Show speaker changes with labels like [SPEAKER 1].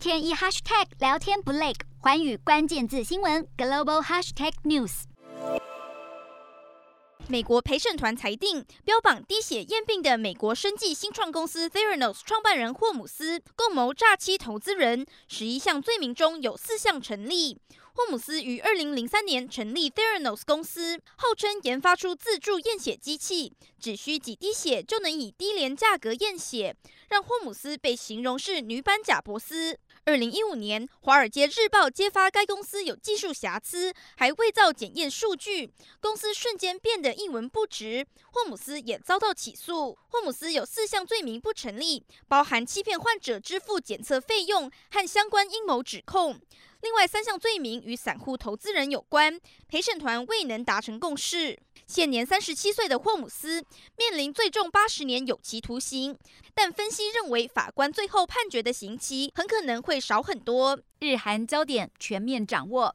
[SPEAKER 1] 天一 hashtag 聊天不累，寰宇关键字新闻 global hashtag news。
[SPEAKER 2] 美国陪审团裁定，标榜滴血验病的美国生技新创公司 Theranos 创办人霍姆斯共谋诈欺投资人，十一项罪名中有四项成立。霍姆斯于二零零三年成立 Theranos 公司，号称研发出自助验血机器，只需几滴血就能以低廉价格验血，让霍姆斯被形容是女版贾伯斯。二零一五年，《华尔街日报》揭发该公司有技术瑕疵，还伪造检验数据，公司瞬间变得一文不值。霍姆斯也遭到起诉。霍姆斯有四项罪名不成立，包含欺骗患者支付检测费用和相关阴谋指控。另外三项罪名与散户投资人有关，陪审团未能达成共识。现年三十七岁的霍姆斯面临最重八十年有期徒刑，但分析认为法官最后判决的刑期很可能会少很多。
[SPEAKER 1] 日韩焦点全面掌握，